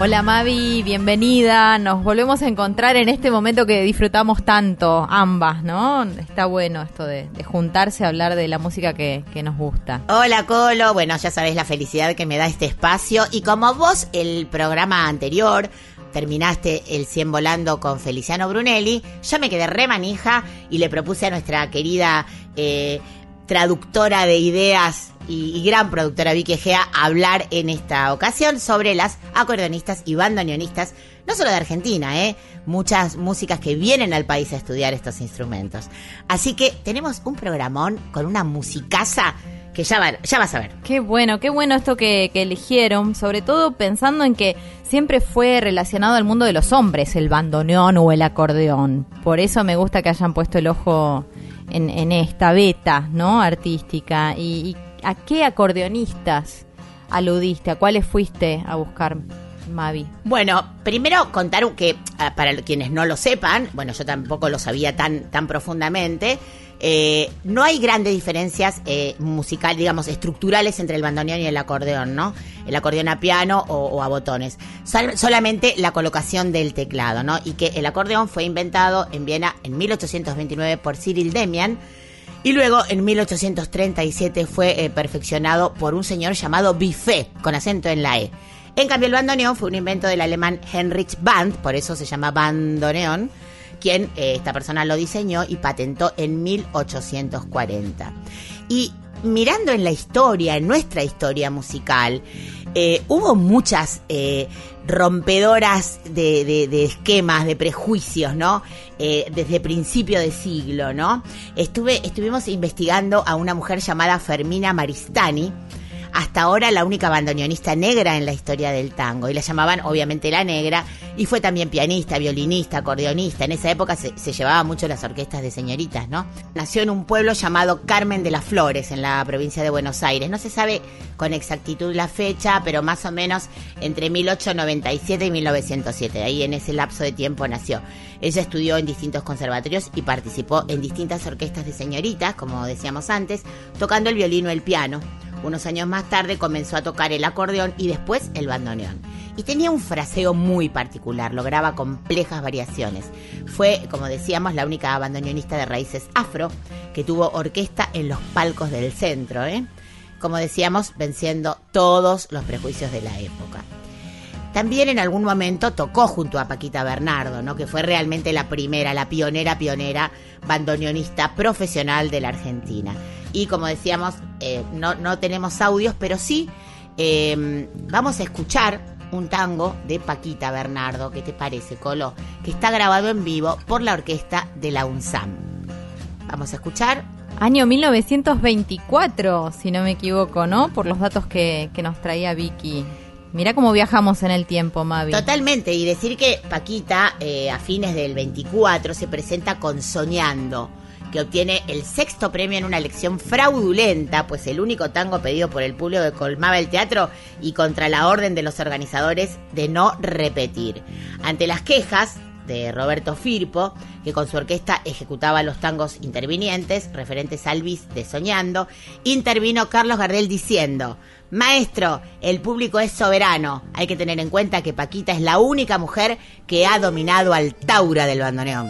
Hola Mavi, bienvenida. Nos volvemos a encontrar en este momento que disfrutamos tanto, ambas, ¿no? Está bueno esto de, juntarse a hablar de la música que, que nos gusta. Hola Colo, bueno, ya sabés la felicidad que me da este espacio y como vos el programa anterior terminaste el 100 volando con Feliciano Brunelli, yo me quedé re manija y le propuse a nuestra querida eh, traductora de ideas y, gran productora Vicky Egea hablar en esta ocasión sobre las acordeonistas y bandoneonistas, no solo de Argentina, ¿eh? muchas músicas que vienen al país a estudiar estos instrumentos. Así que tenemos un programón con una musicaza que ya, va- ya vas a ver. Qué bueno, qué bueno esto que eligieron, sobre todo pensando en que siempre fue relacionado al mundo de los hombres, el bandoneón o el acordeón. Por eso me gusta que hayan puesto el ojo en, en esta beta, ¿no? Artística. ¿Y, y a qué acordeonistas aludiste? ¿A cuáles fuiste a buscar, Mavi? Bueno, primero contar que, ah, para quienes no lo sepan, bueno, yo tampoco lo sabía tan, tan profundamente, eh, no hay grandes diferencias eh, musical, digamos, estructurales entre el bandoneón y el acordeón, ¿no? El acordeón a piano o, a botones. Sol- solamente la colocación del teclado, ¿no? Y que el acordeón fue inventado en Viena en 1829 por Cyril Demian, y luego en 1837 fue eh, perfeccionado por un señor llamado Buffet, con acento en la E. En cambio, el bandoneón fue un invento del alemán Heinrich Band, por eso se llama bandoneón, quien eh, esta persona lo diseñó y patentó en 1840. Y mirando en la historia, en nuestra historia musical, eh, hubo muchas eh, rompedoras de, esquemas, de prejuicios, ¿no? Desde principio de siglo, ¿no? Estuve, estuvimos investigando a una mujer llamada Fermina Maristani, hasta ahora la única bandoneonista negra en la historia del tango. Y la llamaban obviamente la negra. Y fue también pianista, violinista, acordeonista. En esa época se, se llevaba mucho las orquestas de señoritas, ¿no? Nació en un pueblo llamado Carmen de las Flores, en la provincia de Buenos Aires. No se sabe con exactitud la fecha, pero más o menos entre 1897 y 1907. Ahí en ese lapso de tiempo nació. Ella estudió en distintos conservatorios y participó en distintas orquestas de señoritas, como decíamos antes, tocando el violín o el piano. Unos años más tarde comenzó a tocar el acordeón y después el bandoneón. Y tenía un fraseo muy particular, lograba complejas variaciones. Fue, como decíamos, la única bandoneonista de raíces afro que tuvo orquesta en los palcos del centro, ¿eh? Como decíamos, venciendo todos los prejuicios de la época. También en algún momento tocó junto a Paquita Bernardo, ¿no? que fue realmente la primera, la pionera, pionera bandoneonista profesional de la Argentina. Y como decíamos, eh, no, no tenemos audios, pero sí eh, vamos a escuchar un tango de Paquita Bernardo, ¿qué te parece, Colo? Que está grabado en vivo por la orquesta de la UNSAM. Vamos a escuchar Año 1924, si no me equivoco, ¿no? Por los datos que, que nos traía Vicky. Mirá cómo viajamos en el tiempo, Mavi. Totalmente, y decir que Paquita eh, a fines del 24 se presenta con Soñando, que obtiene el sexto premio en una elección fraudulenta, pues el único tango pedido por el público que colmaba el teatro y contra la orden de los organizadores de no repetir. Ante las quejas de Roberto Firpo, que con su orquesta ejecutaba los tangos intervinientes referentes al bis de Soñando, intervino Carlos Gardel diciendo, Maestro, el público es soberano. Hay que tener en cuenta que Paquita es la única mujer que ha dominado al taura del bandoneón.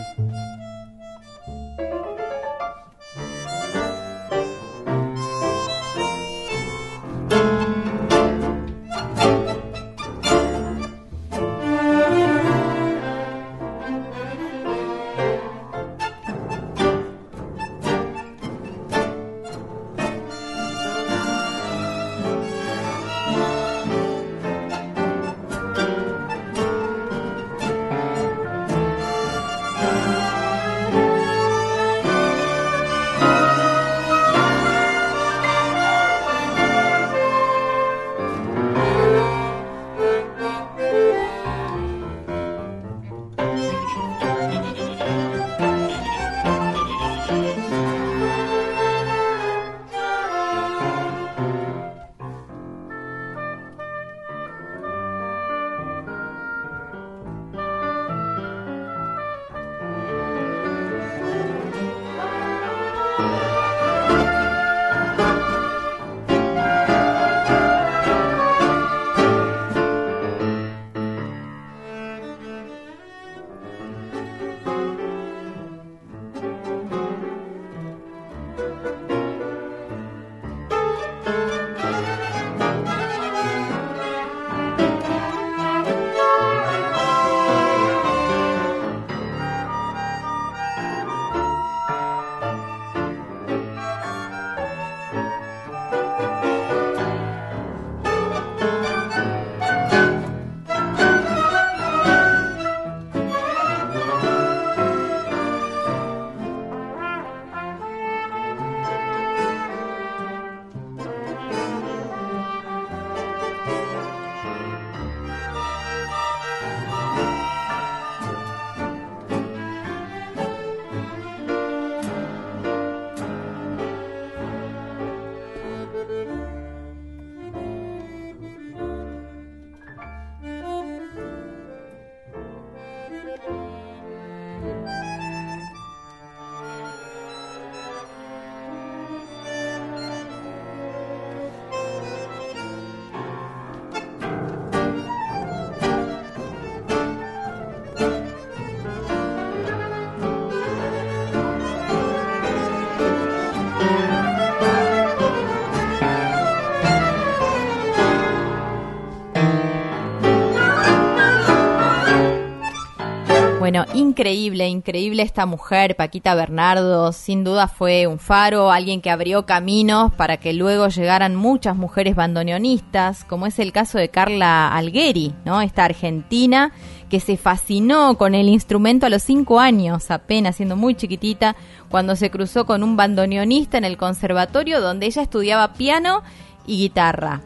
Bueno, increíble, increíble esta mujer, Paquita Bernardo, sin duda fue un faro, alguien que abrió caminos para que luego llegaran muchas mujeres bandoneonistas, como es el caso de Carla Algueri, ¿no? Esta argentina que se fascinó con el instrumento a los cinco años, apenas siendo muy chiquitita, cuando se cruzó con un bandoneonista en el conservatorio donde ella estudiaba piano y guitarra.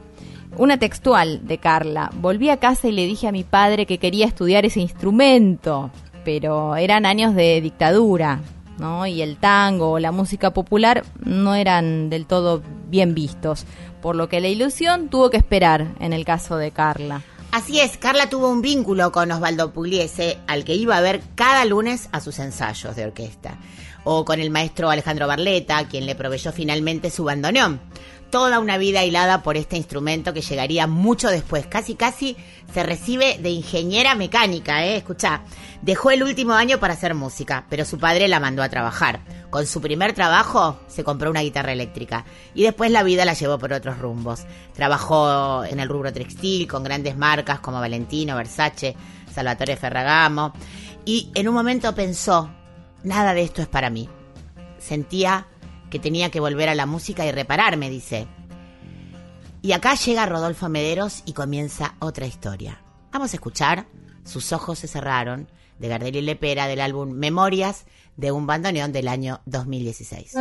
Una textual de Carla. Volví a casa y le dije a mi padre que quería estudiar ese instrumento, pero eran años de dictadura, ¿no? Y el tango o la música popular no eran del todo bien vistos, por lo que la ilusión tuvo que esperar en el caso de Carla. Así es, Carla tuvo un vínculo con Osvaldo Pugliese, al que iba a ver cada lunes a sus ensayos de orquesta, o con el maestro Alejandro Barleta, quien le proveyó finalmente su bandoneón. Toda una vida hilada por este instrumento que llegaría mucho después, casi casi se recibe de ingeniera mecánica, ¿eh? Escucha, dejó el último año para hacer música, pero su padre la mandó a trabajar. Con su primer trabajo se compró una guitarra eléctrica y después la vida la llevó por otros rumbos. Trabajó en el rubro textil con grandes marcas como Valentino, Versace, Salvatore Ferragamo y en un momento pensó, nada de esto es para mí. Sentía que tenía que volver a la música y repararme, dice. Y acá llega Rodolfo Mederos y comienza otra historia. Vamos a escuchar Sus ojos se cerraron de Gardel y Lepera del álbum Memorias de un bandoneón del año 2016.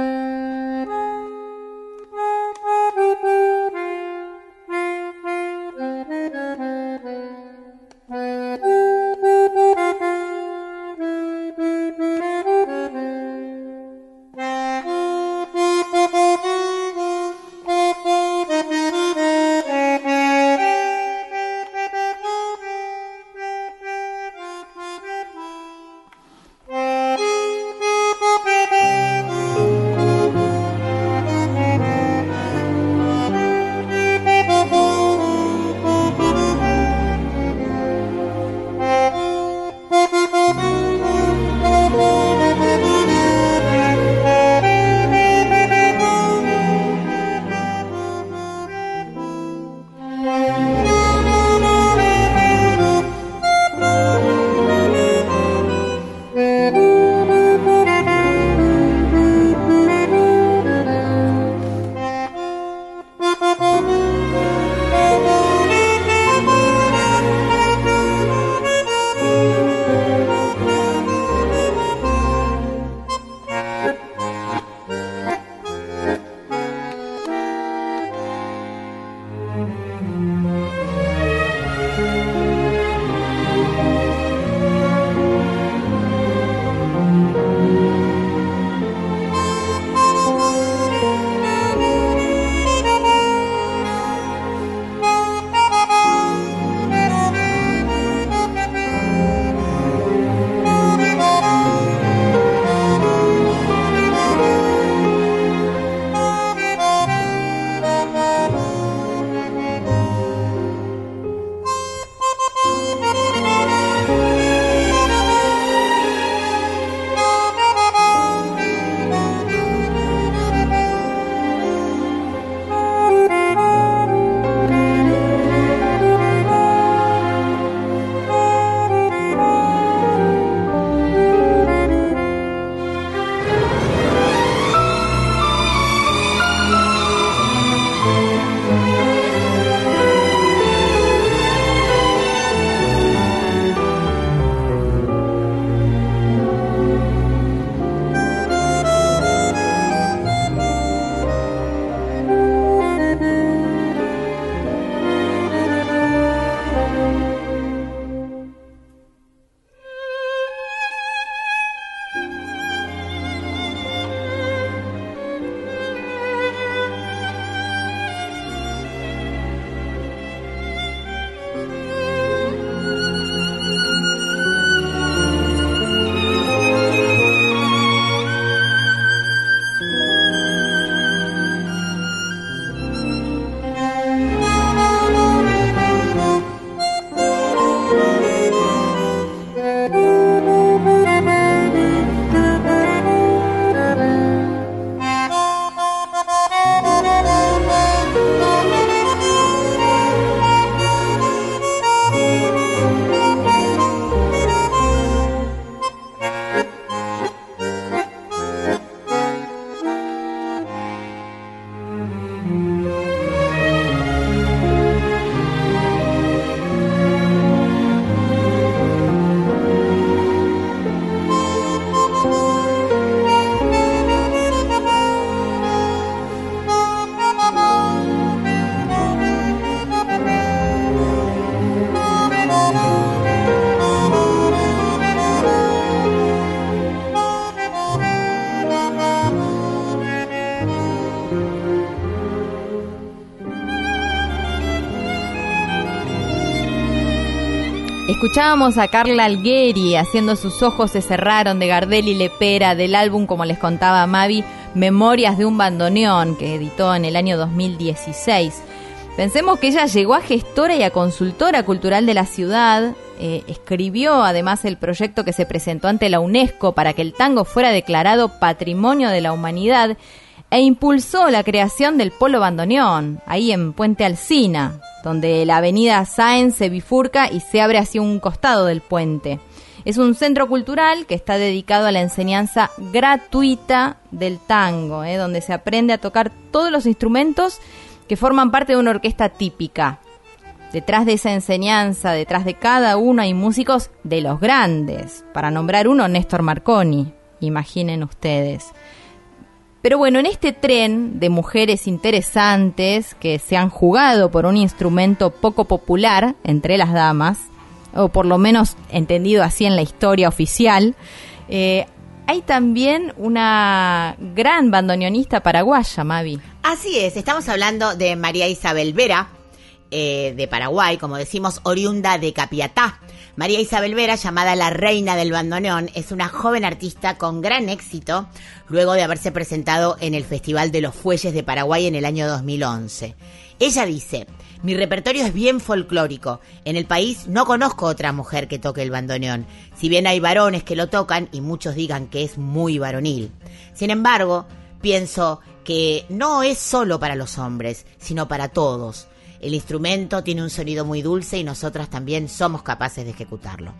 Escuchábamos a Carla Algueri haciendo Sus ojos se cerraron de Gardel y Lepera del álbum, como les contaba Mavi, Memorias de un bandoneón, que editó en el año 2016. Pensemos que ella llegó a gestora y a consultora cultural de la ciudad, eh, escribió además el proyecto que se presentó ante la UNESCO para que el tango fuera declarado Patrimonio de la Humanidad e impulsó la creación del Polo Bandoneón, ahí en Puente Alsina, donde la avenida Sáenz se bifurca y se abre hacia un costado del puente. Es un centro cultural que está dedicado a la enseñanza gratuita del tango, eh, donde se aprende a tocar todos los instrumentos que forman parte de una orquesta típica. Detrás de esa enseñanza, detrás de cada uno hay músicos de los grandes. Para nombrar uno, Néstor Marconi, imaginen ustedes. Pero bueno, en este tren de mujeres interesantes que se han jugado por un instrumento poco popular entre las damas, o por lo menos entendido así en la historia oficial, eh, hay también una gran bandoneonista paraguaya, Mavi. Así es, estamos hablando de María Isabel Vera, eh, de Paraguay, como decimos, oriunda de Capiatá. María Isabel Vera, llamada la reina del bandoneón, es una joven artista con gran éxito luego de haberse presentado en el Festival de los Fuelles de Paraguay en el año 2011. Ella dice, mi repertorio es bien folclórico. En el país no conozco otra mujer que toque el bandoneón, si bien hay varones que lo tocan y muchos digan que es muy varonil. Sin embargo, pienso que no es solo para los hombres, sino para todos. El instrumento tiene un sonido muy dulce y nosotras también somos capaces de ejecutarlo.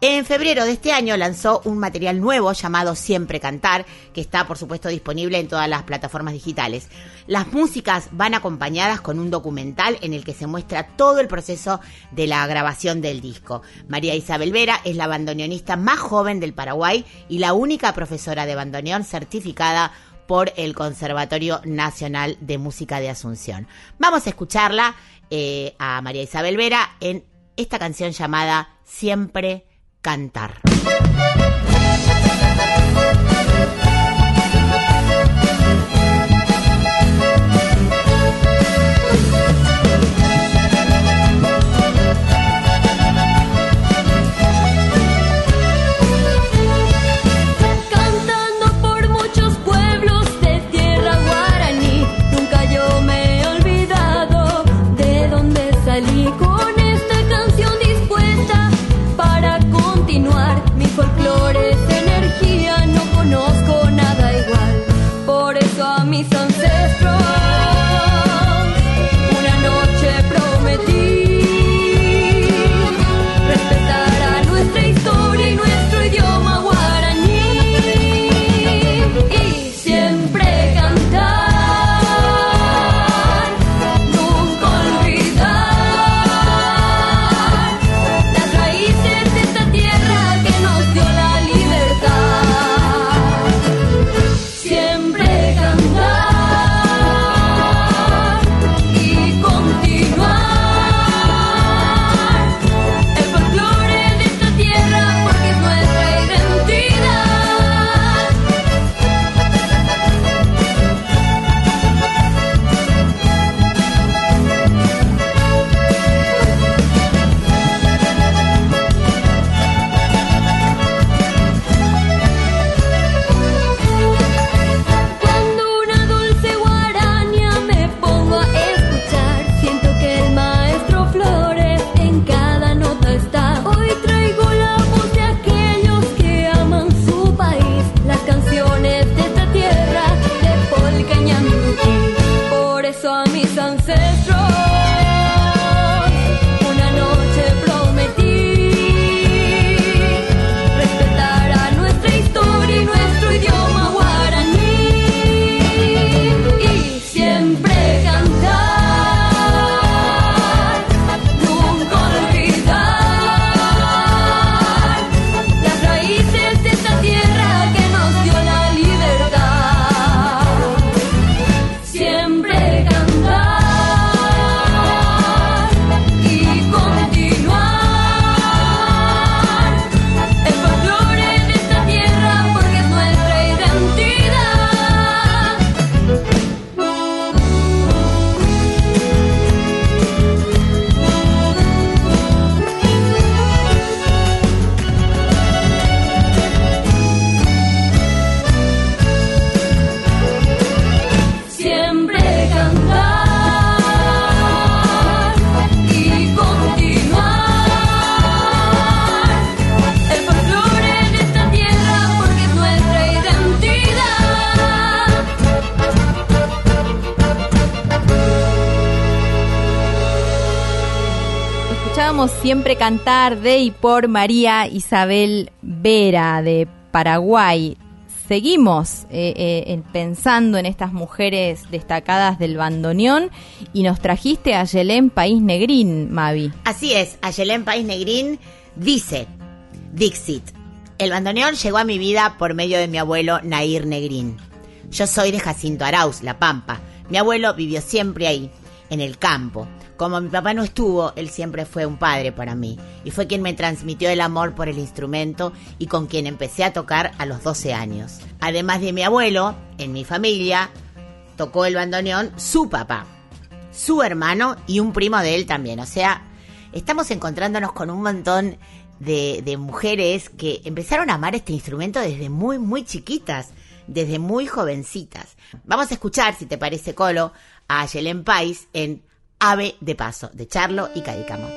En febrero de este año lanzó un material nuevo llamado Siempre Cantar, que está por supuesto disponible en todas las plataformas digitales. Las músicas van acompañadas con un documental en el que se muestra todo el proceso de la grabación del disco. María Isabel Vera es la bandoneonista más joven del Paraguay y la única profesora de bandoneón certificada por el Conservatorio Nacional de Música de Asunción. Vamos a escucharla eh, a María Isabel Vera en esta canción llamada Siempre Cantar. Siempre cantar de y por María Isabel Vera de Paraguay. Seguimos eh, eh, pensando en estas mujeres destacadas del bandoneón y nos trajiste a Yelén País Negrín, Mavi. Así es, Ayelén País Negrín dice, Dixit, el bandoneón llegó a mi vida por medio de mi abuelo Nair Negrín. Yo soy de Jacinto Arauz, La Pampa. Mi abuelo vivió siempre ahí, en el campo. Como mi papá no estuvo, él siempre fue un padre para mí y fue quien me transmitió el amor por el instrumento y con quien empecé a tocar a los 12 años. Además de mi abuelo, en mi familia tocó el bandoneón su papá, su hermano y un primo de él también. O sea, estamos encontrándonos con un montón de, mujeres que empezaron a amar este instrumento desde muy, muy chiquitas, desde muy jovencitas. Vamos a escuchar, si te parece, Colo, a Yelén Pais en Ave de Paso, de Charlo y Cadícamo.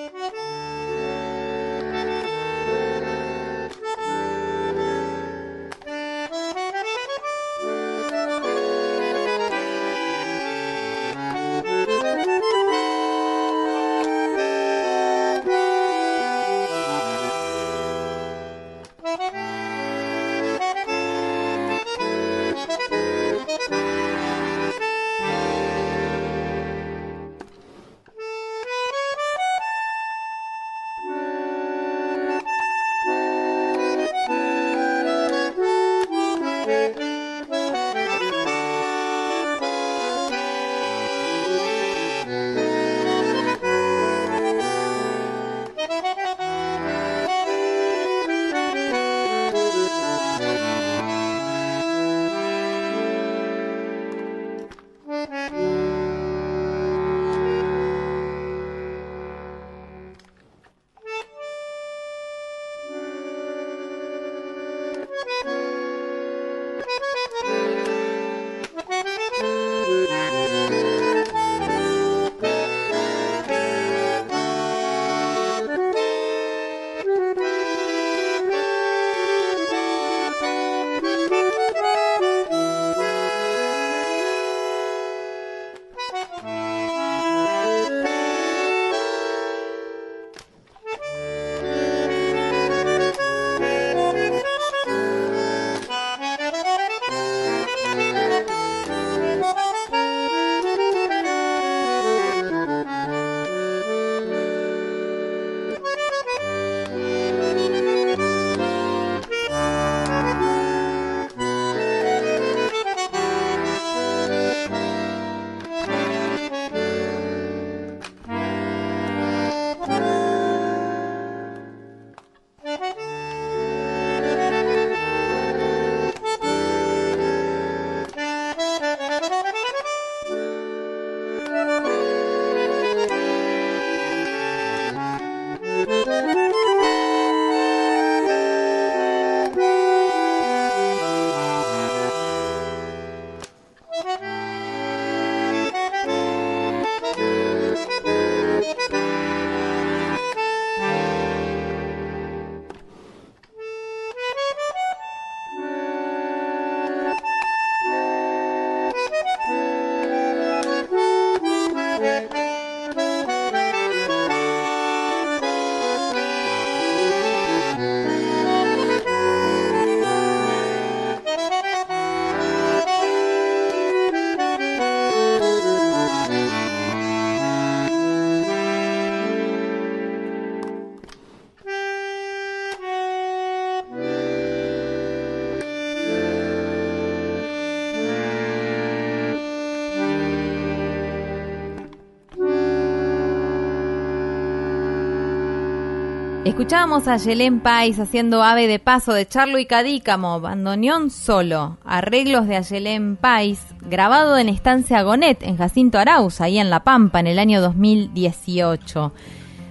Escuchábamos a Yelén Pais haciendo ave de paso de Charlo y Cadícamo, bandoneón solo, arreglos de Ayelén Pais, grabado en Estancia Gonet, en Jacinto Arauz, ahí en La Pampa, en el año 2018.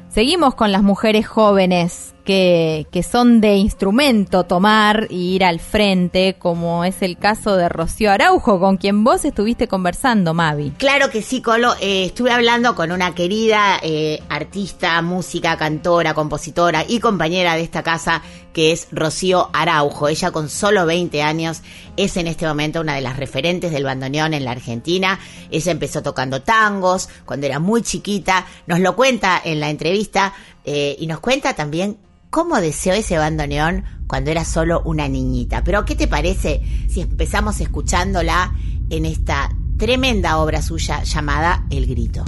Seguimos con las mujeres jóvenes que, que son de instrumento tomar y ir al frente, como es el caso de Rocío Araujo, con quien vos estuviste conversando, Mavi. Claro que sí, Colo. Eh, estuve hablando con una querida eh, artista, música, cantora, compositora y compañera de esta casa, que es Rocío Araujo. Ella con solo 20 años es en este momento una de las referentes del bandoneón en la Argentina. Ella empezó tocando tangos cuando era muy chiquita. Nos lo cuenta en la entrevista eh, y nos cuenta también cómo deseó ese bandoneón cuando era solo una niñita. Pero, ¿qué te parece si empezamos escuchándola en esta tremenda obra suya llamada El Grito?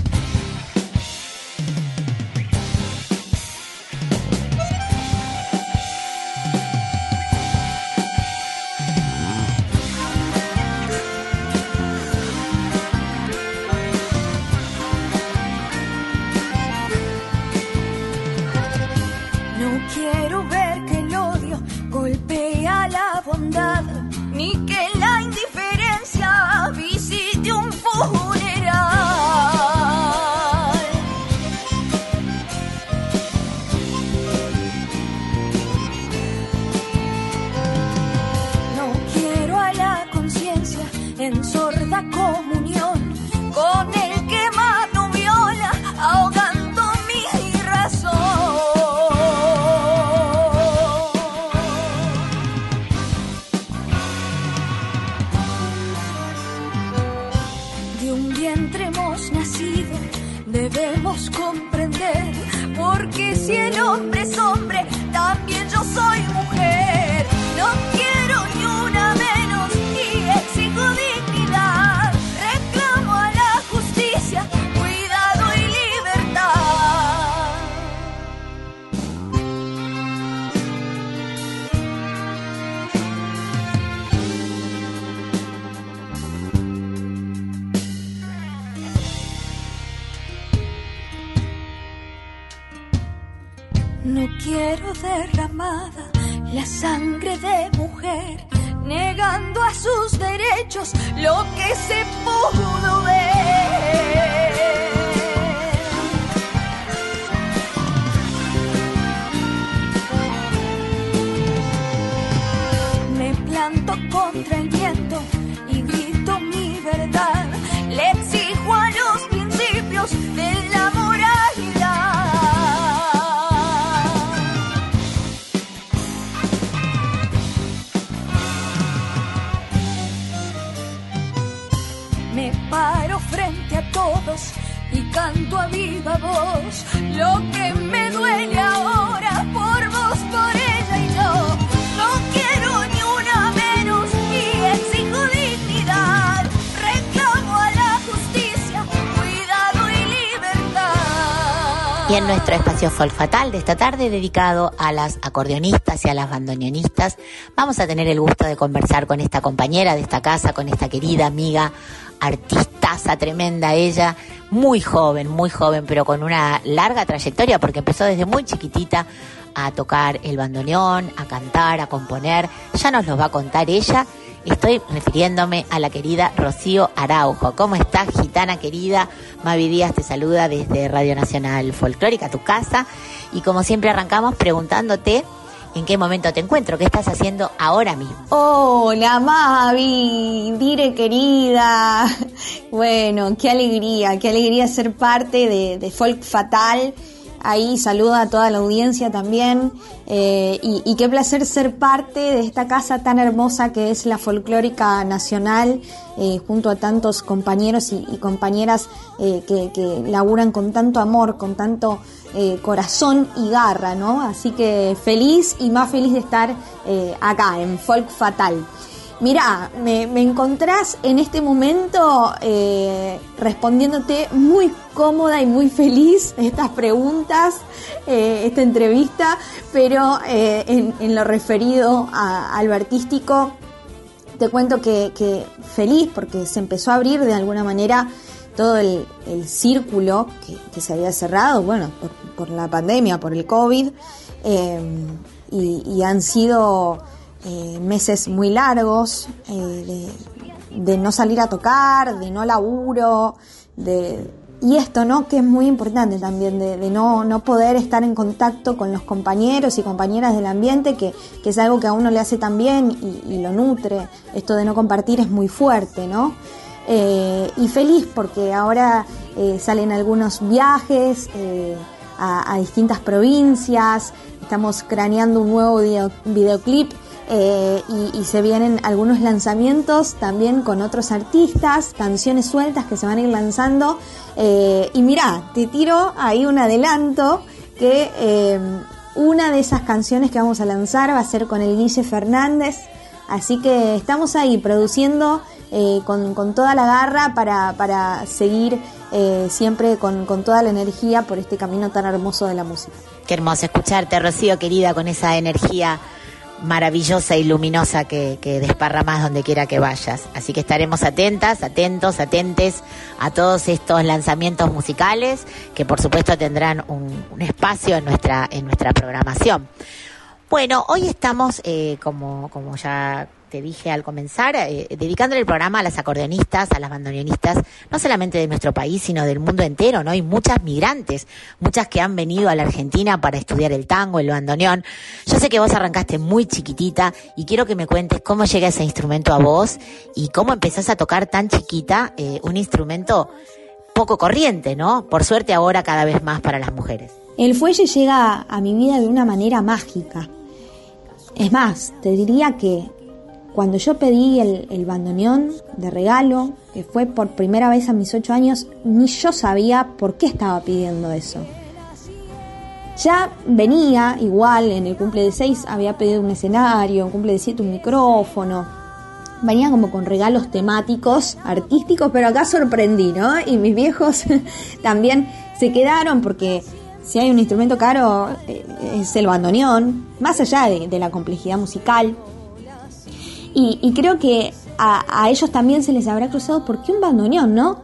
Folk Fatal de esta tarde, dedicado a las acordeonistas y a las bandoneonistas, vamos a tener el gusto de conversar con esta compañera de esta casa, con esta querida amiga, artistaza tremenda ella, muy joven, muy joven, pero con una larga trayectoria, porque empezó desde muy chiquitita a tocar el bandoneón, a cantar, a componer. Ya nos lo va a contar ella. Estoy refiriéndome a la querida Rocío Araujo. ¿Cómo estás, gitana querida? Mavi Díaz te saluda desde Radio Nacional Folclórica, tu casa. Y como siempre arrancamos preguntándote en qué momento te encuentro, qué estás haciendo ahora mismo. Hola Mavi, dire querida. Bueno, qué alegría, qué alegría ser parte de, de Folk Fatal. Ahí saluda a toda la audiencia también. eh, y, qué placer ser parte de esta casa tan hermosa que es la Folclórica Nacional, eh, junto a tantos compañeros y, compañeras eh, que, laburan con tanto amor, con tanto corazón y garra, ¿no? Así que feliz y más feliz de estar acá en Folk Fatal. Mirá, me, me encontrás en este momento eh, respondiéndote muy cómoda y muy feliz estas preguntas, eh, esta entrevista, pero eh, en, lo referido a, a lo artístico, te cuento que, feliz porque se empezó a abrir de alguna manera todo el, el círculo que, se había cerrado, bueno, por, la pandemia, por el COVID, eh, y han sido eh, meses muy largos eh, de, de no salir a tocar, de no laburo, de, y esto, ¿no? Que es muy importante también, de, de no, no poder estar en contacto con los compañeros y compañeras del ambiente, que, que es algo que a uno le hace tan bien y, y lo nutre. Esto de no compartir es muy fuerte, ¿no? Eh, y feliz porque ahora eh, salen algunos viajes a, a distintas provincias, estamos craneando un nuevo video- videoclip eh, y, se vienen algunos lanzamientos también con otros artistas, canciones sueltas que se van a ir lanzando. Eh, y mirá, te tiro ahí un adelanto que eh, una de esas canciones que vamos a lanzar va a ser con el Guille Fernández. Así que estamos ahí produciendo con, con toda la garra para, para seguir siempre con, con toda la energía por este camino tan hermoso de la música. Qué hermoso escucharte, Rocío, querida, con esa energía maravillosa y luminosa que, que desparramas donde quiera que vayas. Así que estaremos atentas, atentos, atentes a todos estos lanzamientos musicales que por supuesto tendrán un, espacio en nuestra, en nuestra programación. Bueno, hoy estamos, eh, como, como ya te dije al comenzar, eh, dedicando el programa a las acordeonistas, a las bandoneonistas, no solamente de nuestro país, sino del mundo entero, ¿no? Hay muchas migrantes, muchas que han venido a la Argentina para estudiar el tango, el bandoneón. Yo sé que vos arrancaste muy chiquitita y quiero que me cuentes cómo llega ese instrumento a vos y cómo empezás a tocar tan chiquita eh, un instrumento poco corriente, ¿no? Por suerte ahora cada vez más para las mujeres. El fuelle llega a mi vida de una manera mágica. Es más, te diría que cuando yo pedí el, el, bandoneón de regalo, que fue por primera vez a mis ocho años, ni yo sabía por qué estaba pidiendo eso. Ya venía igual, en el cumple de seis había pedido un escenario, en cumple de siete un micrófono. Venía como con regalos temáticos, artísticos, pero acá sorprendí, ¿no? Y mis viejos también se quedaron porque si hay un instrumento caro eh, es el bandoneón, más allá de, de la complejidad musical, y, creo que a, ellos también se les habrá cruzado, ¿por qué un bandoneón, no?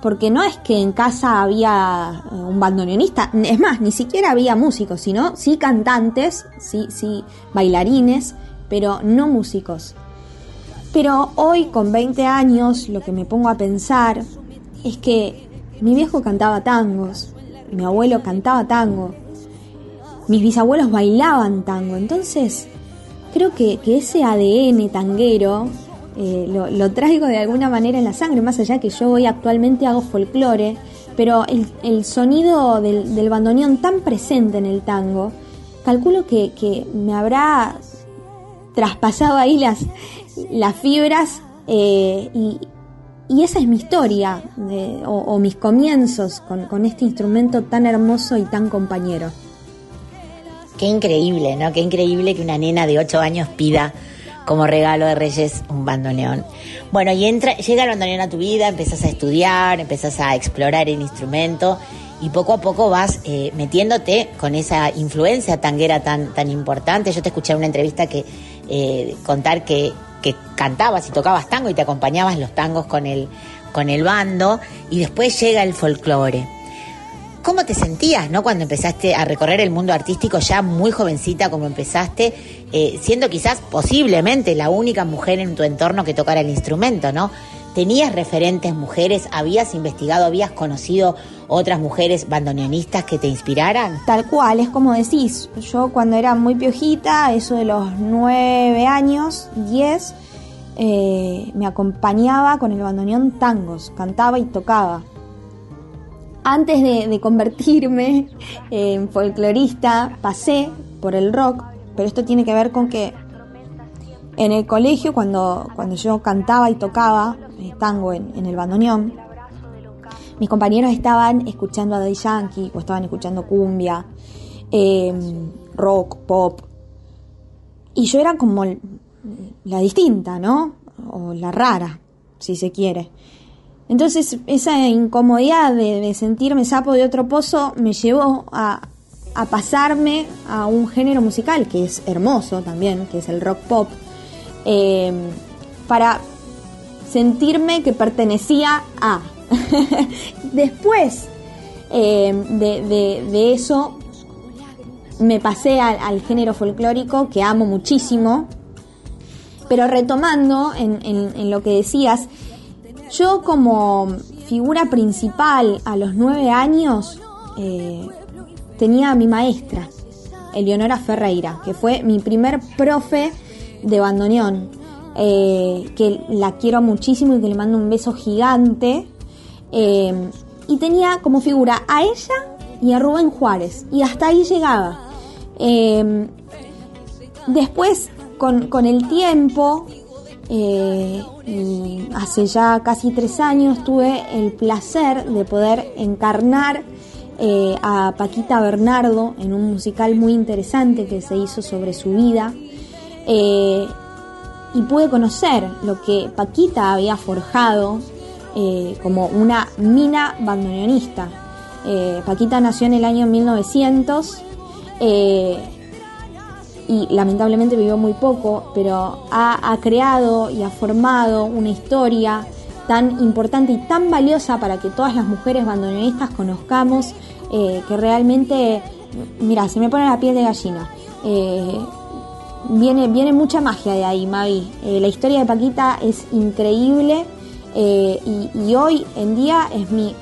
Porque no es que en casa había eh, un bandoneonista, es más, ni siquiera había músicos, sino sí cantantes, sí, sí bailarines, pero no músicos. Pero hoy, con 20 años, lo que me pongo a pensar es que mi viejo cantaba tangos, mi abuelo cantaba tango, mis bisabuelos bailaban tango, entonces creo que, ese ADN tanguero eh, lo, traigo de alguna manera en la sangre, más allá que yo hoy actualmente hago folclore, pero el, el sonido del, bandoneón tan presente en el tango, calculo que, que me habrá traspasado ahí las, fibras eh, y, esa es mi historia de, o, o, mis comienzos con este instrumento tan hermoso y tan compañero. Qué increíble, ¿no? Qué increíble que una nena de 8 años pida como regalo de Reyes un bandoneón. Bueno, y entra, llega el bandoneón a tu vida, empezás a estudiar, empezás a explorar el instrumento y poco a poco vas eh, metiéndote con esa influencia tanguera tan, tan importante. Yo te escuché en una entrevista que eh, contar que, que cantabas y tocabas tango y te acompañabas los tangos con el, con el bando y después llega el folclore. ¿Cómo te sentías, no? Cuando empezaste a recorrer el mundo artístico ya muy jovencita como empezaste, eh, siendo quizás posiblemente la única mujer en tu entorno que tocara el instrumento, ¿no? ¿Tenías referentes mujeres? ¿Habías investigado, habías conocido otras mujeres bandoneonistas que te inspiraran? Tal cual, es como decís. Yo cuando era muy piojita, eso de los nueve años, diez, eh, me acompañaba con el bandoneón tangos, cantaba y tocaba antes de, de convertirme en folclorista, pasé por el rock, pero esto tiene que ver con que en el colegio, cuando, cuando yo cantaba y tocaba tango en, el bandoneón, mis compañeros estaban escuchando a Daddy Yankee o estaban escuchando cumbia, eh, rock, pop, y yo era como la distinta, ¿no? O la rara, si se quiere. Entonces esa incomodidad de, sentirme sapo de otro pozo me llevó a, pasarme a un género musical que es hermoso también, que es el rock pop, eh, para sentirme que pertenecía a. Después eh, de, eso me pasé al, género folclórico que amo muchísimo, pero retomando en lo que decías, yo como figura principal a los nueve años eh, tenía a mi maestra, Eleonora Ferreira, que fue mi primer profe de bandoneón, eh, que la quiero muchísimo y que le mando un beso gigante. Eh, y tenía como figura a ella y a Rubén Juárez, y hasta ahí llegaba. Después, con, con el tiempo, eh, y hace ya casi tres años tuve el placer de poder encarnar eh, a Paquita Bernardo en un musical muy interesante que se hizo sobre su vida. Eh, y pude conocer lo que Paquita había forjado como una mina bandoneonista. Paquita nació en el año 1900 y lamentablemente vivió muy poco, pero ha, creado y ha formado una historia tan importante y tan valiosa para que todas las mujeres bandoneonistas conozcamos eh, que realmente, mira, se me pone la piel de gallina. Eh, viene, viene mucha magia de ahí, Mavi. Eh, la historia de Paquita es increíble y, hoy en día es mi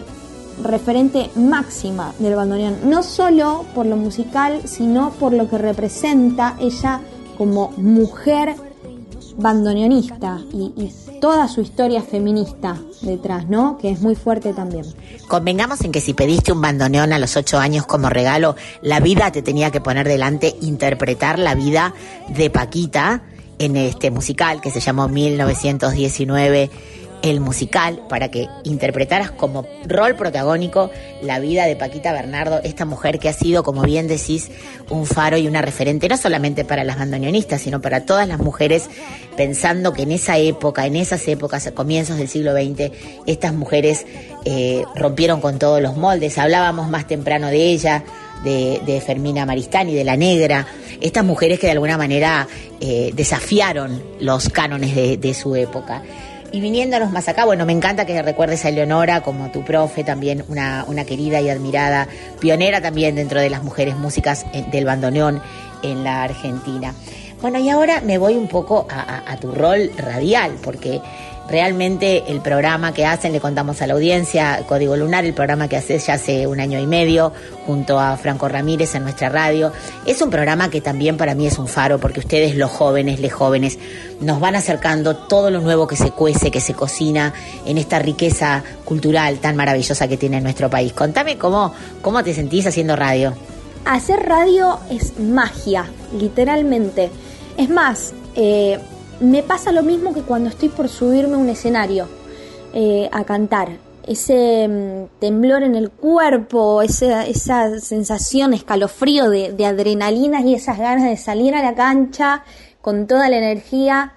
referente máxima del bandoneón. No solo por lo musical, sino por lo que representa ella como mujer bandoneonista y, toda su historia feminista detrás, ¿no? Que es muy fuerte también. Convengamos en que si pediste un bandoneón a los ocho años como regalo, la vida te tenía que poner delante interpretar la vida de Paquita en este musical que se llamó 1919 el musical para que interpretaras como rol protagónico la vida de Paquita Bernardo, esta mujer que ha sido, como bien decís, un faro y una referente, no solamente para las bandoneonistas, sino para todas las mujeres, pensando que en esa época, en esas épocas, a comienzos del siglo XX, estas mujeres eh, rompieron con todos los moldes. Hablábamos más temprano de ella, de, Fermina Maristani, de La Negra, estas mujeres que de alguna manera eh, desafiaron los cánones de, de su época. Y viniéndonos más acá, bueno, me encanta que recuerdes a Eleonora como tu profe, también una, una querida y admirada, pionera también dentro de las mujeres músicas eh, del bandoneón en la Argentina. Bueno, y ahora me voy un poco a, a tu rol radial, porque realmente el programa que hacen, le contamos a la audiencia, Código Lunar, el programa que haces ya hace un año y medio junto a Franco Ramírez en nuestra radio, es un programa que también para mí es un faro porque ustedes los jóvenes, les jóvenes, nos van acercando todo lo nuevo que se cuece, que se cocina en esta riqueza cultural tan maravillosa que tiene nuestro país. Contame cómo, cómo te sentís haciendo radio. Hacer radio es magia, literalmente. Es más, eh, me pasa lo mismo que cuando estoy por subirme a un escenario eh, a cantar. Ese mm, temblor en el cuerpo, esa, esa sensación, escalofrío de, de adrenalina y esas ganas de salir a la cancha con toda la energía.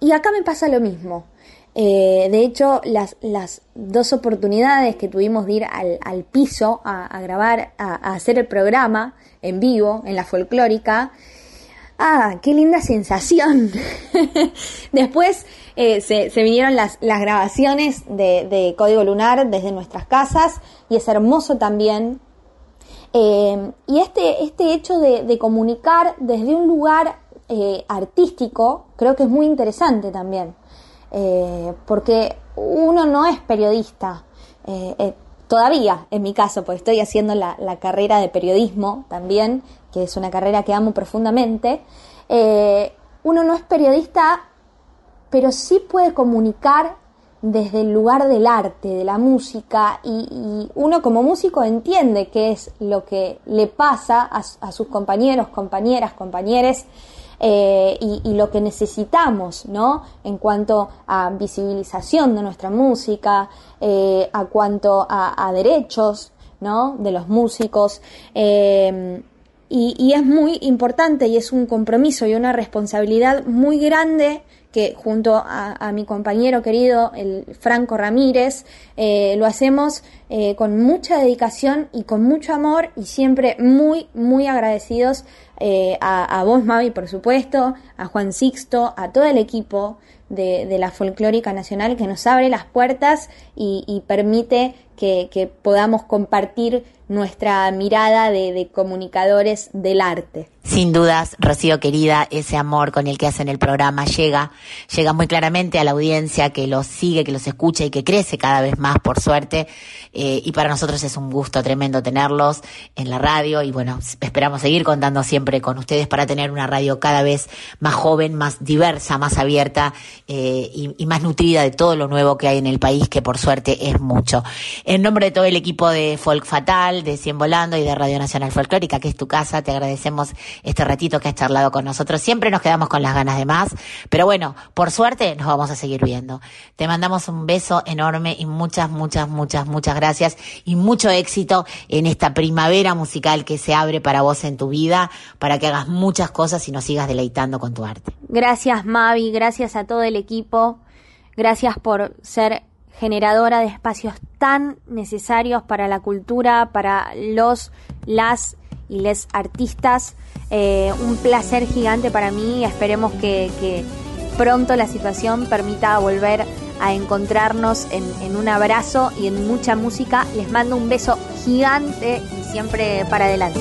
Y acá me pasa lo mismo. Eh, de hecho, las, las, dos oportunidades que tuvimos de ir al, al piso a, grabar, a, a, hacer el programa en vivo, en la folclórica, ah, qué linda sensación. Después eh, se, vinieron las, grabaciones de, Código Lunar desde nuestras casas y es hermoso también. Eh, y este, este hecho de, comunicar desde un lugar eh, artístico creo que es muy interesante también, porque uno no es periodista. Todavía, en mi caso, pues estoy haciendo la, carrera de periodismo también, que es una carrera que amo profundamente. Eh, uno no es periodista, pero sí puede comunicar desde el lugar del arte, de la música, y, uno como músico entiende qué es lo que le pasa a, sus compañeros, compañeras, compañeros eh, y, lo que necesitamos, ¿no? En cuanto a visibilización de nuestra música, eh, a cuanto a, derechos, ¿no? De los músicos. Y, es muy importante y es un compromiso y una responsabilidad muy grande que junto a, mi compañero querido, el Franco Ramírez, lo hacemos con mucha dedicación y con mucho amor y siempre muy, muy agradecidos eh, a, vos, Mavi, por supuesto, a Juan Sixto, a todo el equipo de, la Folclórica Nacional que nos abre las puertas y, permite que, que podamos compartir nuestra mirada de, comunicadores del arte. Sin dudas, Rocío querida, ese amor con el que hacen el programa llega, llega muy claramente a la audiencia que los sigue, que los escucha y que crece cada vez más, por suerte. Eh, y para nosotros es un gusto tremendo tenerlos en la radio y bueno, esperamos seguir contando siempre con ustedes para tener una radio cada vez más joven, más diversa, más abierta eh, y, y más nutrida de todo lo nuevo que hay en el país, que por suerte es mucho. En nombre de todo el equipo de Folk Fatal, de Cien Volando y de Radio Nacional Folclórica, que es tu casa. Te agradecemos este ratito que has charlado con nosotros. Siempre nos quedamos con las ganas de más, pero bueno, por suerte nos vamos a seguir viendo. Te mandamos un beso enorme y muchas, muchas, muchas, muchas gracias y mucho éxito en esta primavera musical que se abre para vos en tu vida, para que hagas muchas cosas y nos sigas deleitando con tu arte. Gracias Mavi, gracias a todo el equipo, gracias por ser generadora de espacios tan necesarios para la cultura, para los, las y les artistas. Eh, un placer gigante para mí. Esperemos que, pronto la situación permita volver a encontrarnos en, un abrazo y en mucha música. Les mando un beso gigante y siempre para adelante.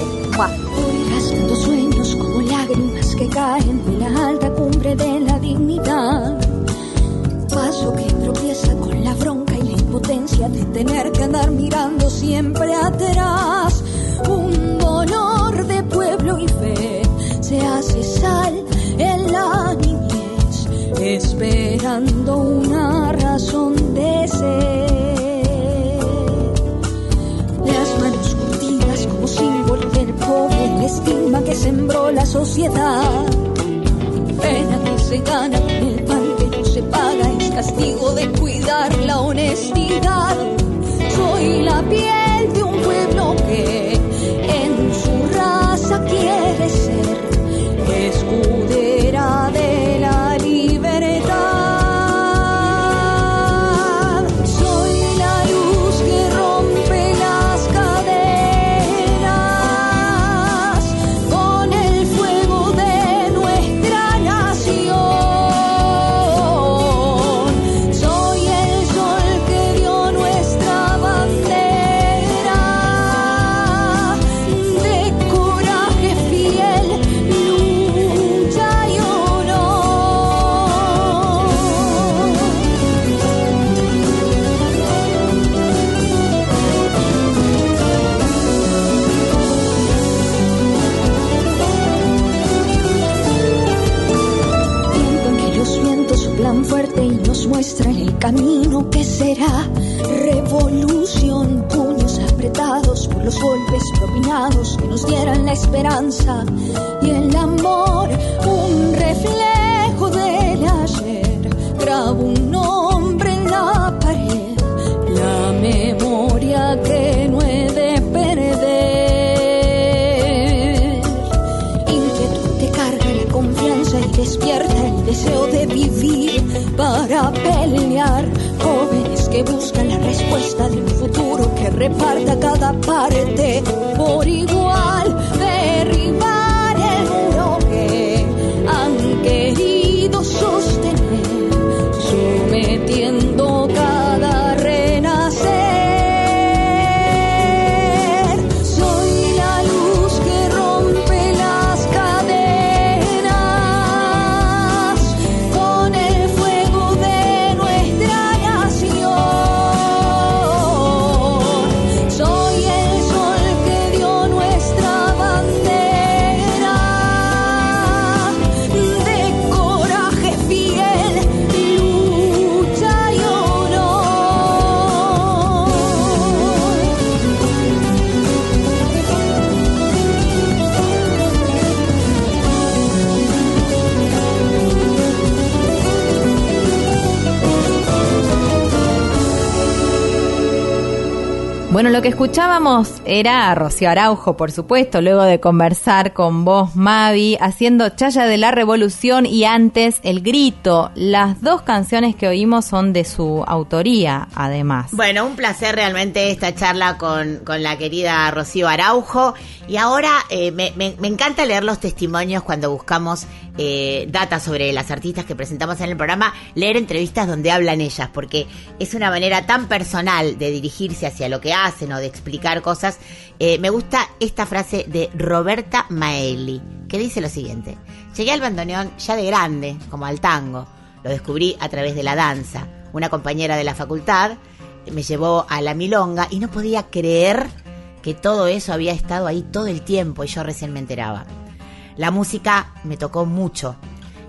lágrimas que caen de la alta cumbre de la dignidad. Paso que tropieza con la bronca y la impotencia de tener que andar mirando siempre atrás. Un dolor de pueblo y fe se hace sal en la niñez, esperando una razón de ser. Las manos curtidas como símbolo del pobre, la estigma que sembró la sociedad. Pena que se gana el pan que no se paga, castigo de cuidar la honestidad. Soy la piel de un pueblo que en su raza quiere ser Bueno, lo que escuchábamos era a Rocío Araujo, por supuesto, luego de conversar con vos, Mavi, haciendo Chaya de la Revolución y antes El Grito. Las dos canciones que oímos son de su autoría, además. Bueno, un placer realmente esta charla con, con la querida Rocío Araujo. Y ahora eh, me, me- me encanta leer los testimonios cuando buscamos eh, data sobre las artistas que presentamos en el programa, leer entrevistas donde hablan ellas, porque es una manera tan personal de dirigirse hacia lo que hacen o de explicar cosas. Eh, me gusta esta frase de Roberta Maeli, que dice lo siguiente. Llegué al bandoneón ya de grande, como al tango. Lo descubrí a través de la danza. Una compañera de la facultad me llevó a la milonga y no podía creer que todo eso había estado ahí todo el tiempo y yo recién me enteraba. La música me tocó mucho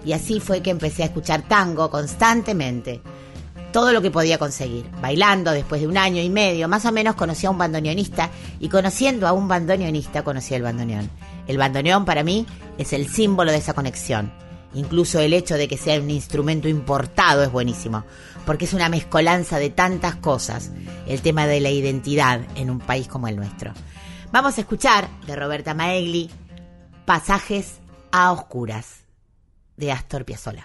y así fue que empecé a escuchar tango constantemente. todo lo que podía conseguir. Bailando después de un año y medio, más o menos conocí a un bandoneonista y conociendo a un bandoneonista conocí al bandoneón. El bandoneón para mí es el símbolo de esa conexión. Incluso el hecho de que sea un instrumento importado es buenísimo, porque es una mezcolanza de tantas cosas, el tema de la identidad en un país como el nuestro. Vamos a escuchar de Roberta Maegli Pasajes a Oscuras de Astor Piazzolla.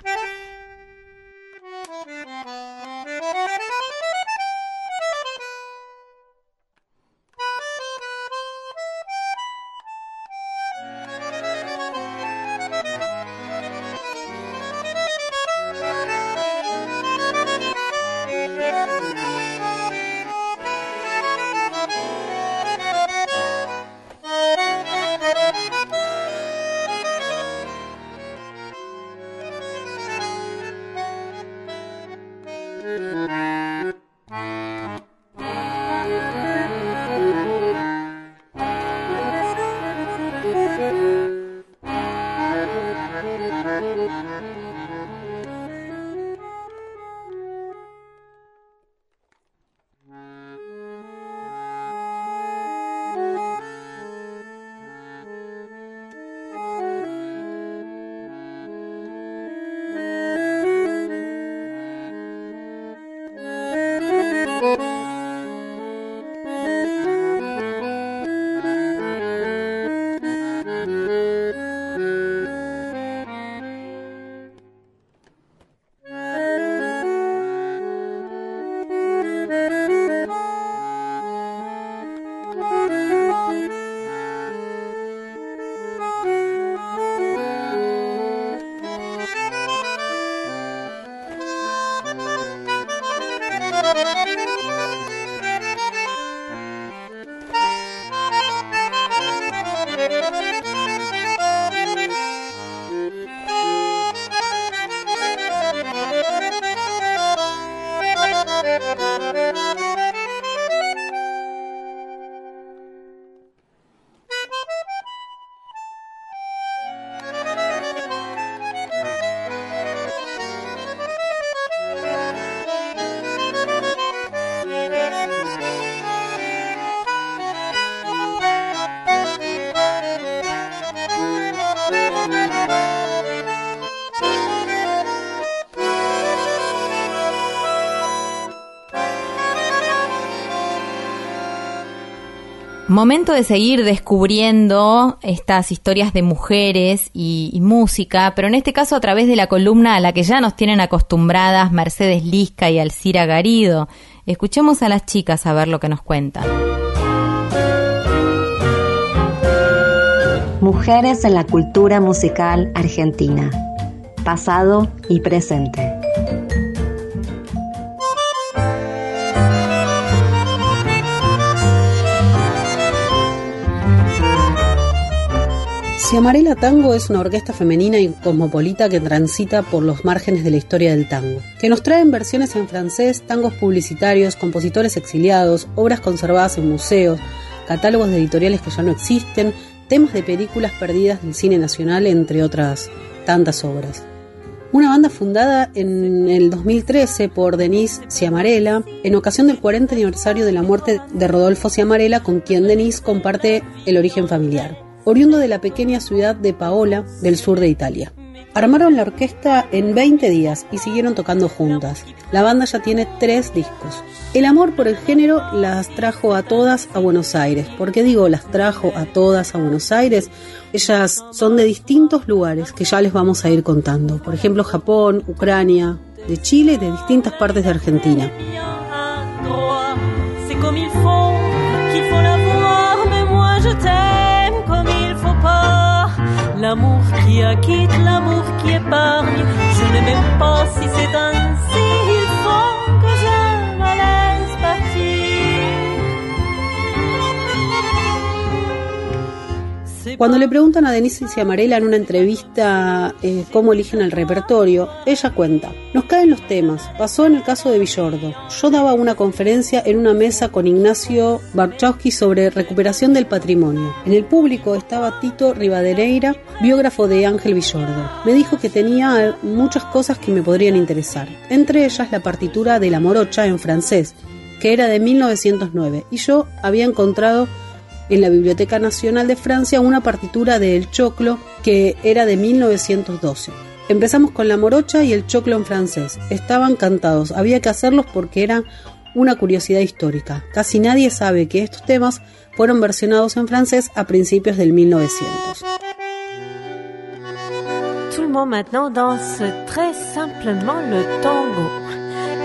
Momento de seguir descubriendo estas historias de mujeres y, música, pero en este caso a través de la columna a la que ya nos tienen acostumbradas Mercedes Lisca y Alcira Garido. Escuchemos a las chicas a ver lo que nos cuentan. Mujeres en la cultura musical argentina, pasado y presente. Ciamarela Tango es una orquesta femenina y cosmopolita que transita por los márgenes de la historia del tango, que nos trae versiones en francés, tangos publicitarios, compositores exiliados, obras conservadas en museos, catálogos de editoriales que ya no existen, temas de películas perdidas del cine nacional, entre otras tantas obras. Una banda fundada en el 2013 por Denise Ciamarela en ocasión del 40 aniversario de la muerte de Rodolfo Ciamarela, con quien Denise comparte el origen familiar oriundo de la pequeña ciudad de Paola, del sur de Italia. Armaron la orquesta en 20 días y siguieron tocando juntas. La banda ya tiene tres discos. El amor por el género las trajo a todas a Buenos Aires. ¿Por qué digo las trajo a todas a Buenos Aires? Ellas son de distintos lugares que ya les vamos a ir contando. Por ejemplo, Japón, Ucrania, de Chile y de distintas partes de Argentina. L'amour qui acquitte, l'amour qui épargne. Je n'ai même pas si c'est ainsi. Cuando le preguntan a Denise Ciamarela en una entrevista eh, cómo eligen el repertorio, ella cuenta, nos caen los temas, pasó en el caso de Villordo. Yo daba una conferencia en una mesa con Ignacio Barchowski sobre recuperación del patrimonio. En el público estaba Tito Rivadereira, biógrafo de Ángel Villordo. Me dijo que tenía muchas cosas que me podrían interesar, entre ellas la partitura de La Morocha en francés, que era de 1909, y yo había encontrado en la Biblioteca Nacional de Francia una partitura de El Choclo que era de 1912. Empezamos con la morocha y el choclo en francés. Estaban cantados, había que hacerlos porque era una curiosidad histórica. Casi nadie sabe que estos temas fueron versionados en francés a principios del 1900. Tout le monde maintenant danse très simplement le tango.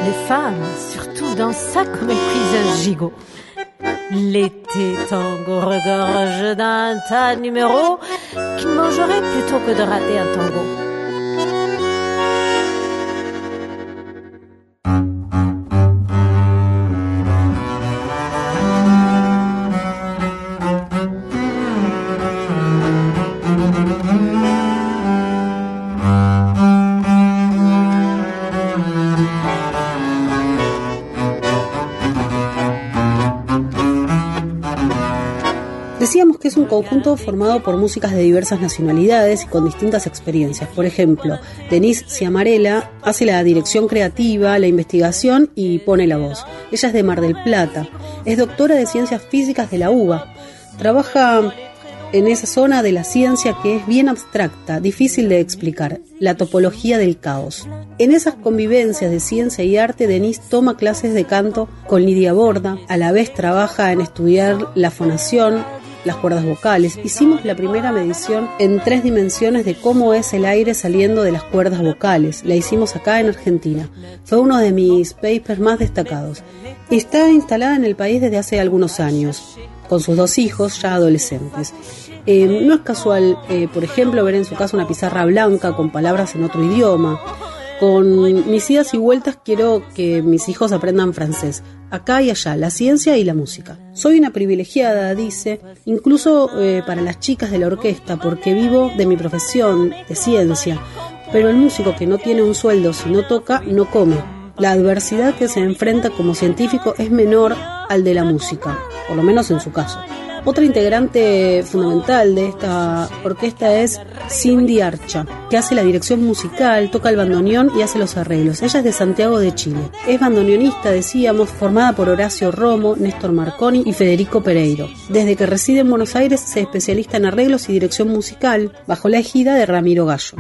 Les femmes, surtout, dansent ça comme elles gigot. L'été tango regorge d'un tas de numéros qui mangerait plutôt que de rater un tango. Es un conjunto formado por músicas de diversas nacionalidades y con distintas experiencias. Por ejemplo, Denise Ciamarela hace la dirección creativa, la investigación y pone la voz. Ella es de Mar del Plata, es doctora de Ciencias Físicas de la UBA. Trabaja en esa zona de la ciencia que es bien abstracta, difícil de explicar, la topología del caos. En esas convivencias de ciencia y arte, Denise toma clases de canto con Lidia Borda, a la vez trabaja en estudiar la fonación, las cuerdas vocales. Hicimos la primera medición en tres dimensiones de cómo es el aire saliendo de las cuerdas vocales. La hicimos acá en Argentina. Fue uno de mis papers más destacados. Está instalada en el país desde hace algunos años, con sus dos hijos ya adolescentes. Eh, no es casual, eh, por ejemplo, ver en su casa una pizarra blanca con palabras en otro idioma. Con mis idas y vueltas quiero que mis hijos aprendan francés, acá y allá, la ciencia y la música. Soy una privilegiada, dice, incluso eh, para las chicas de la orquesta, porque vivo de mi profesión, de ciencia, pero el músico que no tiene un sueldo si no toca, no come. La adversidad que se enfrenta como científico es menor al de la música, por lo menos en su caso. Otra integrante fundamental de esta orquesta es Cindy Archa, que hace la dirección musical, toca el bandoneón y hace los arreglos. Ella es de Santiago de Chile. Es bandoneonista, decíamos, formada por Horacio Romo, Néstor Marconi y Federico Pereiro. Desde que reside en Buenos Aires se especialista en arreglos y dirección musical, bajo la ejida de Ramiro Gallo.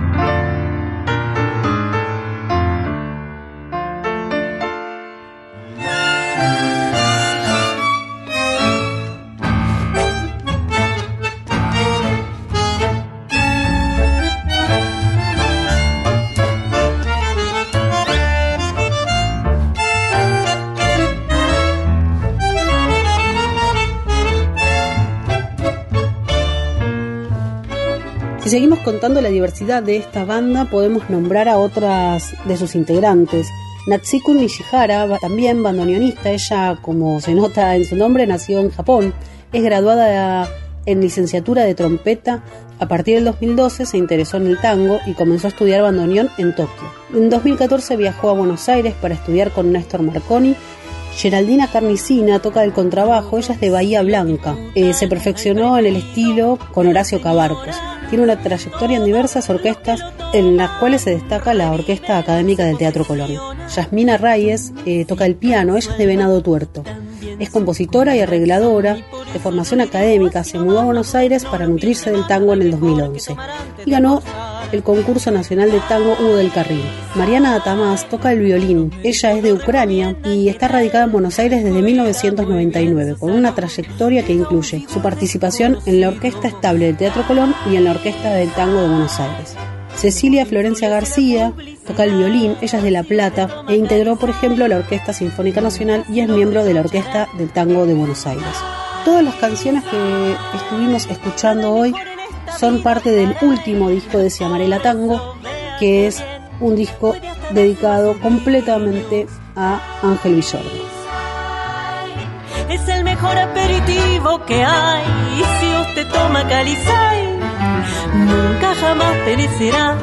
Contando la diversidad de esta banda, podemos nombrar a otras de sus integrantes. Natsuko Nishihara, también bandoneonista, ella, como se nota en su nombre, nació en Japón. Es graduada en licenciatura de trompeta. A partir del 2012 se interesó en el tango y comenzó a estudiar bandoneón en Tokio. En 2014 viajó a Buenos Aires para estudiar con Néstor Marconi Geraldina Carnicina toca el contrabajo, ella es de Bahía Blanca. Eh, se perfeccionó en el estilo con Horacio Cabarcos. Tiene una trayectoria en diversas orquestas, en las cuales se destaca la Orquesta Académica del Teatro Colón. Yasmina Reyes eh, toca el piano, ella es de Venado Tuerto. Es compositora y arregladora, de formación académica, se mudó a Buenos Aires para nutrirse del tango en el 2011 y ganó el concurso nacional de tango Hugo del Carril. Mariana Atamas toca el violín. Ella es de Ucrania y está radicada en Buenos Aires desde 1999, con una trayectoria que incluye su participación en la Orquesta Estable del Teatro Colón y en la Orquesta del Tango de Buenos Aires. Cecilia Florencia García toca el violín, ella es de La Plata e integró, por ejemplo, la Orquesta Sinfónica Nacional y es miembro de la Orquesta del Tango de Buenos Aires. Todas las canciones que estuvimos escuchando hoy son parte del último disco de Ciamarela Tango, que es un disco dedicado completamente a Ángel Villordo. Es el mejor aperitivo que hay. Si usted toma calizay, nunca jamás perecerá.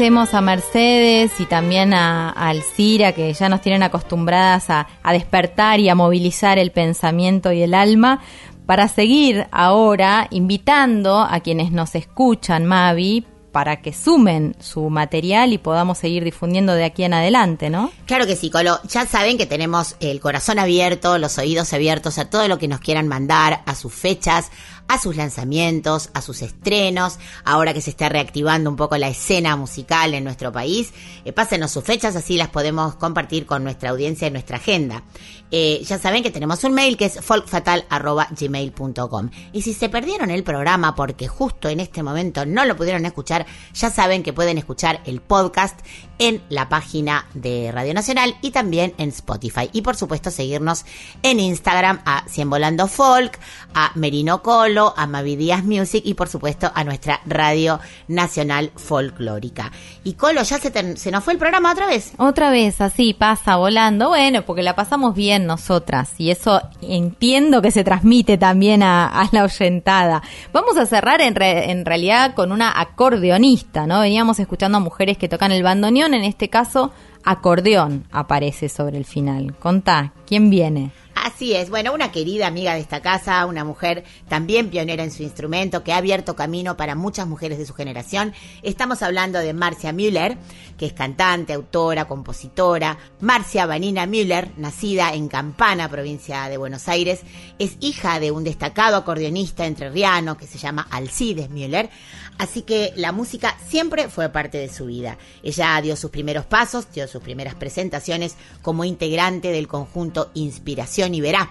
Agradecemos a Mercedes y también a, Alcira que ya nos tienen acostumbradas a despertar y a movilizar el pensamiento y el alma para seguir ahora invitando a quienes nos escuchan, Mavi, para que sumen su material y podamos seguir difundiendo de aquí en adelante, ¿no? Claro que sí, Colo. Ya saben que tenemos el corazón abierto, los oídos abiertos a todo lo que nos quieran mandar, a sus fechas, a sus lanzamientos, a sus estrenos, ahora que se está reactivando un poco la escena musical en nuestro país. Eh, pásenos sus fechas, así las podemos compartir con nuestra audiencia en nuestra agenda. Eh, ya saben que tenemos un mail que es folkfatal.gmail.com. Y si se perdieron el programa porque justo en este momento no lo pudieron escuchar, ya saben que pueden escuchar el podcast en la página de Radio Nacional y también en Spotify. Y por supuesto seguirnos en Instagram a Cien Volando Folk, a Merino Colo, a Mavi Díaz Music y por supuesto a nuestra Radio Nacional Folclórica. Y Colo, ¿ya se, te- se nos fue el programa otra vez? Otra vez, así pasa volando, bueno, porque la pasamos bien nosotras y eso entiendo que se transmite también a, a la oyentada. Vamos a cerrar en, re- en realidad con una acordeonista, ¿no? Veníamos escuchando a mujeres que tocan el bandoneón, en este caso acordeón aparece sobre el final. Contá, ¿quién viene? Así es, bueno, una querida amiga de esta casa, una mujer también pionera en su instrumento, que ha abierto camino para muchas mujeres de su generación. Estamos hablando de Marcia Müller, que es cantante, autora, compositora. Marcia Vanina Müller, nacida en Campana, provincia de Buenos Aires, es hija de un destacado acordeonista entrerriano que se llama Alcides Müller. Así que la música siempre fue parte de su vida. Ella dio sus primeros pasos, dio sus primeras presentaciones como integrante del conjunto Inspiración y Verá.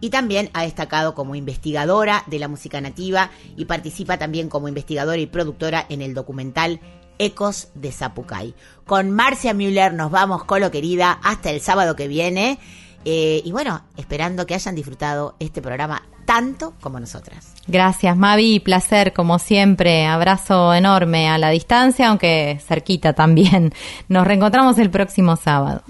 Y también ha destacado como investigadora de la música nativa y participa también como investigadora y productora en el documental Ecos de Zapucay. Con Marcia Müller nos vamos, Colo querida, hasta el sábado que viene. Eh, y bueno, esperando que hayan disfrutado este programa tanto como nosotras. Gracias, Mavi, placer como siempre. Abrazo enorme a la distancia, aunque cerquita también. Nos reencontramos el próximo sábado.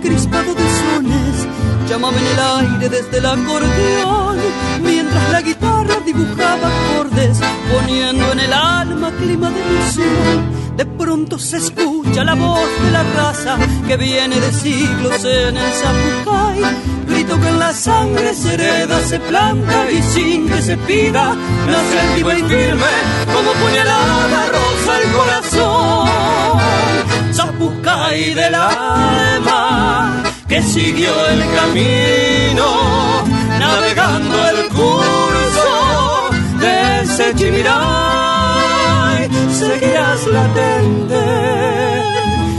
Crispado de sones, llamaba en el aire desde el acordeón, mientras la guitarra dibujaba acordes, poniendo en el alma clima de ilusión. De pronto se escucha la voz de la raza que viene de siglos en el Zapucay. Grito que en la sangre se hereda, se planta y sin que se pida, nace vivo y firme como puñalada rosa el corazón. Zapucay del alma que siguió el camino, navegando el curso de ese seguirás latente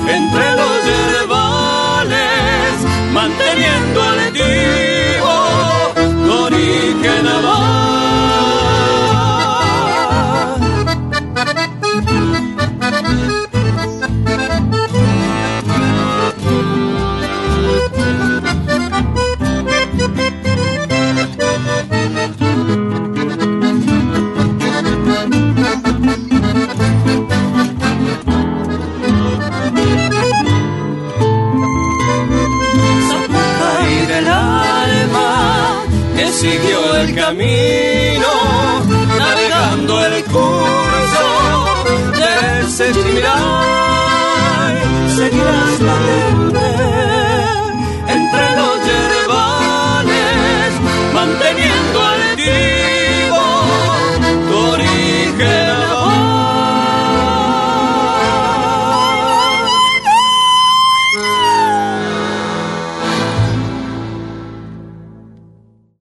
entre los yerbales, manteniendo altivo tu origen naval. Seguirás latente